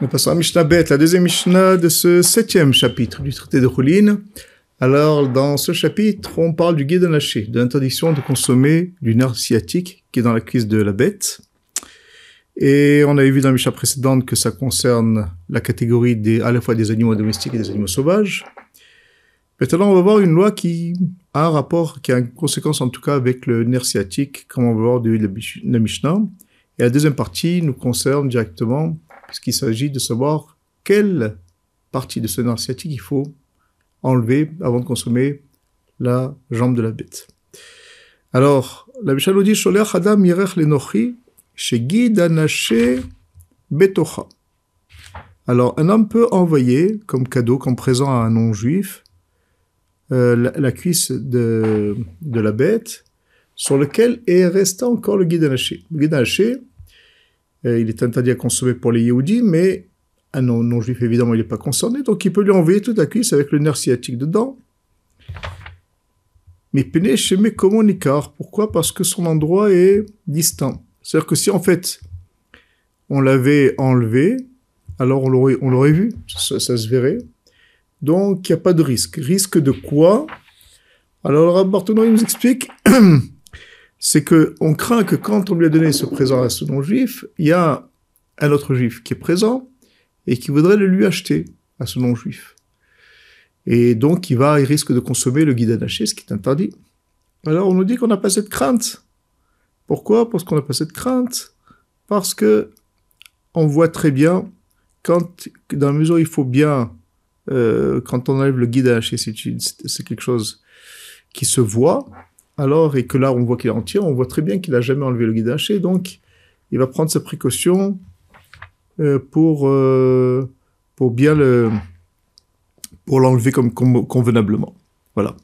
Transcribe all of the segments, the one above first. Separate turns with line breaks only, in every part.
Nous passons à Mishnah Bet, la deuxième Mishnah de ce septième chapitre du traité de Choulin. Alors, dans ce chapitre, on parle du guide lâché, de l'interdiction de consommer du nerf sciatique qui est dans la cuisse de la bête. Et on avait vu dans la Mishnah précédente que ça concerne la catégorie des, à la fois des animaux domestiques et des animaux sauvages. Maintenant, on va voir une loi qui a un rapport, qui a une conséquence en tout cas avec le nerf sciatique, comme on va voir de la Mishnah. Et la deuxième partie nous concerne directement puisqu'il s'agit de savoir quelle partie de ce nerf sciatique il faut enlever avant de consommer la jambe de la bête. Alors, la Mishnah nous dit Adam Lenochi Shegid Betocha. Alors, un homme peut envoyer comme cadeau, comme présent à un non-juif, euh, la, cuisse de, la bête sur lequel est resté encore le guide anaché. Le il est interdit à consommer pour les Yehudis, mais un non-juif, évidemment, il n'est pas concerné, donc il peut lui envoyer toute la cuisse avec le nerf sciatique dedans. Mais Pene Sheme Komonikar, pourquoi? Parce que son endroit est distant. C'est-à-dire que si en fait on l'avait enlevé, alors on l'aurait, on l'aurait vu, ça, se verrait. Donc il n'y a pas de risque. Risque de quoi? Alors le Bartono nous explique c'est que on craint que quand on lui a donné ce présent à ce non-juif, il y a un autre juif qui est présent et qui voudrait le lui acheter à ce non-juif. Et donc, il va, il risque de consommer le guide anaché, ce qui est interdit. Alors, on nous dit qu'on n'a pas cette crainte. Pourquoi? Parce qu'on n'a pas cette crainte. Parce que on voit très bien quand, dans la mesure où il faut bien, euh, quand on enlève le guide anaché, c'est quelque chose qui se voit alors, et que là, on voit qu'il est entier, on voit très bien qu'il n'a jamais enlevé le guide haché, donc il va prendre sa précaution euh, pour, euh, pour bien le, pour l'enlever comme, convenablement. Voilà.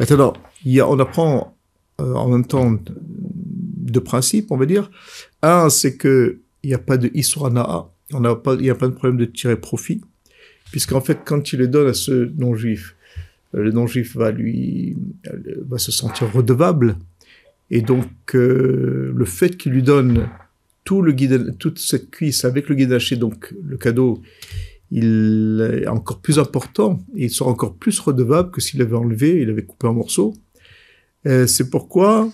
Maintenant, il y a, on apprend euh, en même temps deux principes, on va dire. Un, c'est que il n'y a pas de Isranaa, il n'y a pas de problème de tirer profit, puisqu'en fait, quand il le donne à ce non-juif, le non-juif va lui va se sentir redevable et donc euh, le fait qu'il lui donne tout le guide, toute cette cuisse avec le guide donc le cadeau, il est encore plus important il sera encore plus redevable que s'il avait enlevé, il avait coupé en morceaux. Euh, c'est pourquoi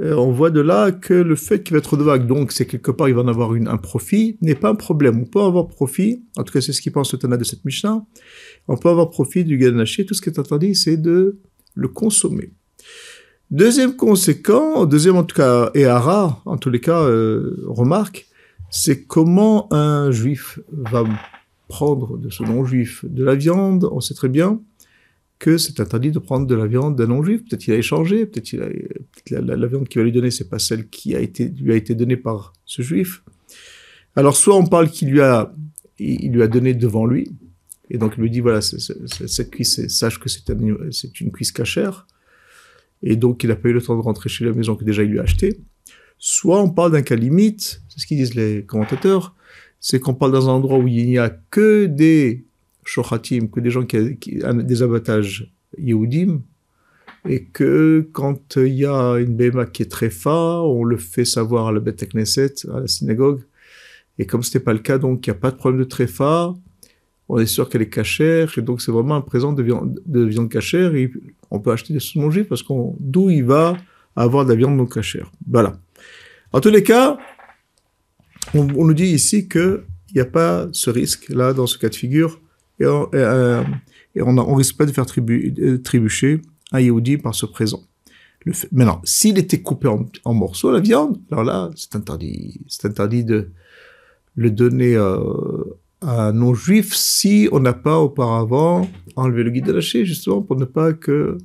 euh, on voit de là que le fait qu'il va être redevable, donc c'est quelque part il va en avoir une, un profit, n'est pas un problème. On peut avoir profit, en tout cas c'est ce qu'il pense le Tana de cette Mishnah, on peut avoir profit du ganaché, tout ce qui est interdit, c'est de le consommer. Deuxième conséquent, deuxième en tout cas, et rare, en tous les cas, euh, remarque, c'est comment un juif va prendre de ce non-juif de la viande. On sait très bien que c'est interdit de prendre de la viande d'un non-juif. Peut-être qu'il a échangé, peut-être la, la, viande qu'il va lui donner, c'est pas celle qui a été, lui a été donnée par ce juif. Alors soit on parle qu'il lui a, il lui a donné devant lui, et donc il lui dit voilà, cette cuisse, sache que c'est une cuisse cachère. Et donc il n'a pas eu le temps de rentrer chez la maison que déjà il lui a acheté. Soit on parle d'un cas limite, c'est ce qu'ils disent les commentateurs, c'est qu'on parle dans un endroit où il n'y a que des shochatim, que des gens qui, ont des abattages yehudim, et que quand il y a une béma qui est très fa, on le fait savoir à la Beth Knesset, à la synagogue, et comme ce n'était pas le cas, donc il n'y a pas de problème de tréfa, on est sûr qu'elle est cachère, et donc c'est vraiment un présent de viande, de viande cachère, et on peut acheter des saumons parce qu'on, d'où il va avoir de la viande non cachère. Voilà. En tous les cas, on, nous dit ici qu'il n'y a pas ce risque, là, dans ce cas de figure, et on, et, euh, on, risque pas de faire tribu, euh, trébucher un Yehudi par ce présent. Le fait, s'il était coupé en, morceaux, la viande, alors là, c'est interdit, c'est interdit de le donner euh, à non-juif si on n'a pas auparavant enlevé le guide lâché, justement pour ne pas que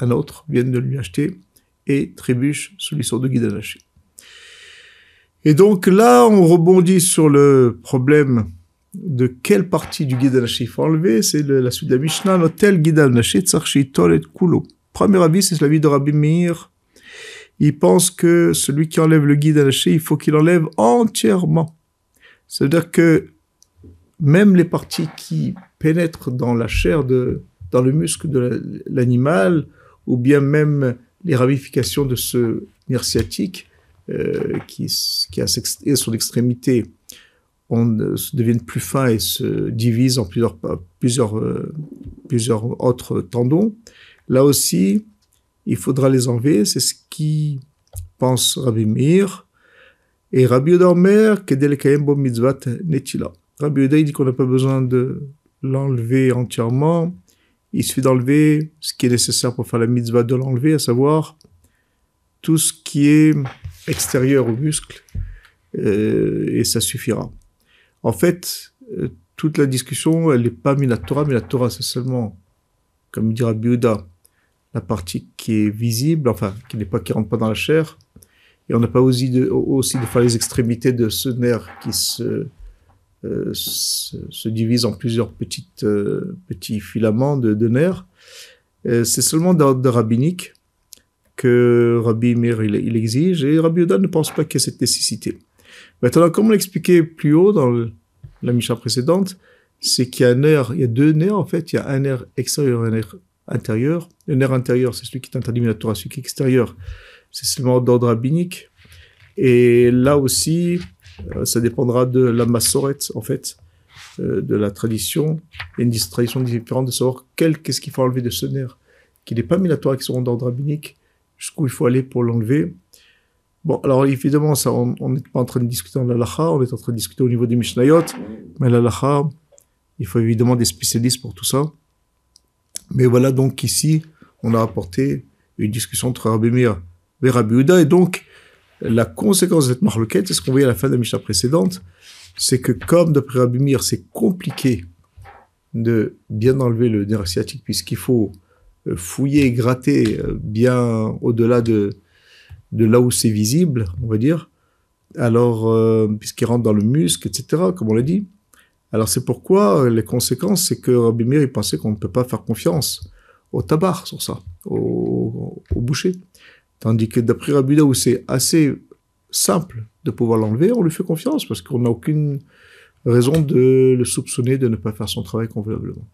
un autre vienne de lui acheter et trébuche sous l'histoire de guide lâché. Et donc là, on rebondit sur le problème de quelle partie du guide il faut enlever. C'est la suite de la Mishnah, l'hôtel guide tsarchi tolet kulo. Premier avis, c'est l'avis de Rabbi Meir. Il pense que celui qui enlève le guide lâché, il faut qu'il enlève entièrement. C'est-à-dire que même les parties qui pénètrent dans la chair de, dans le muscle de l'animal, ou bien même les ramifications de ce nerf sciatique, euh, qui, qui a son extrémité, deviennent plus fins et se divisent en plusieurs, plusieurs, euh, plusieurs autres tendons. Là aussi, il faudra les enlever. C'est ce qui pense Rabbi Meir. Et Rabbi Omer, bo mitzvat netila. Rabbi Yoda, il dit qu'on n'a pas besoin de l'enlever entièrement. Il suffit d'enlever ce qui est nécessaire pour faire la mitzvah de l'enlever, à savoir tout ce qui est extérieur au muscle, euh, et ça suffira. En fait, euh, toute la discussion, elle n'est pas la Torah, c'est seulement, comme dira Biouda, la partie qui est visible, enfin, qui n'est pas, qui rentre pas dans la chair. Et on n'a pas aussi de, aussi de faire les extrémités de ce nerf qui se, euh, se, divise en plusieurs petites, euh, petits filaments de, de nerfs. C'est seulement d'ordre rabbinique que Rabbi Mir il, exige et Rabbi Yoda ne pense pas qu'il y ait cette nécessité. Maintenant, comme on l'expliquait plus haut dans la Misha précédente, c'est qu'il y a un nerf, il y a deux nerfs en fait, il y a un nerf extérieur et un nerf intérieur. Le nerf intérieur, c'est celui qui est interdit la Torah, celui qui est extérieur, c'est seulement d'ordre rabbinique. Et là aussi, euh, ça dépendra de la massorette, en fait, euh, de la tradition. Il y a une tradition différente de savoir qu'est-ce qu'il faut enlever de ce nerf, qui n'est pas mis la Torah, qui d'ordre rabbinique, jusqu'où il faut aller pour l'enlever. Bon, alors évidemment, ça, on n'est pas en train de discuter dans l'alaha, on est en train de discuter au niveau des Mishnayot, mais l'alaha, il faut évidemment des spécialistes pour tout ça. Mais voilà donc ici, on a apporté une discussion entre Rabbi Mir et Rabbi Uda, et donc la conséquence de cette marloquette, c'est ce qu'on voyait à la fin de la Mishnah précédente, c'est que comme d'après Rabbi Mir, c'est compliqué de bien enlever le nerf sciatique, puisqu'il faut euh, fouiller, gratter euh, bien au-delà de, de là où c'est visible, on va dire, alors, euh, puisqu'il rentre dans le muscle, etc., comme on l'a dit. Alors c'est pourquoi les conséquences, c'est que Rabbi Mir, il pensait qu'on ne peut pas faire confiance au tabac sur ça, au, au boucher. Tandis que d'après Rabbi où c'est assez simple de pouvoir l'enlever, on lui fait confiance parce qu'on n'a aucune raison de le soupçonner de ne pas faire son travail convenablement.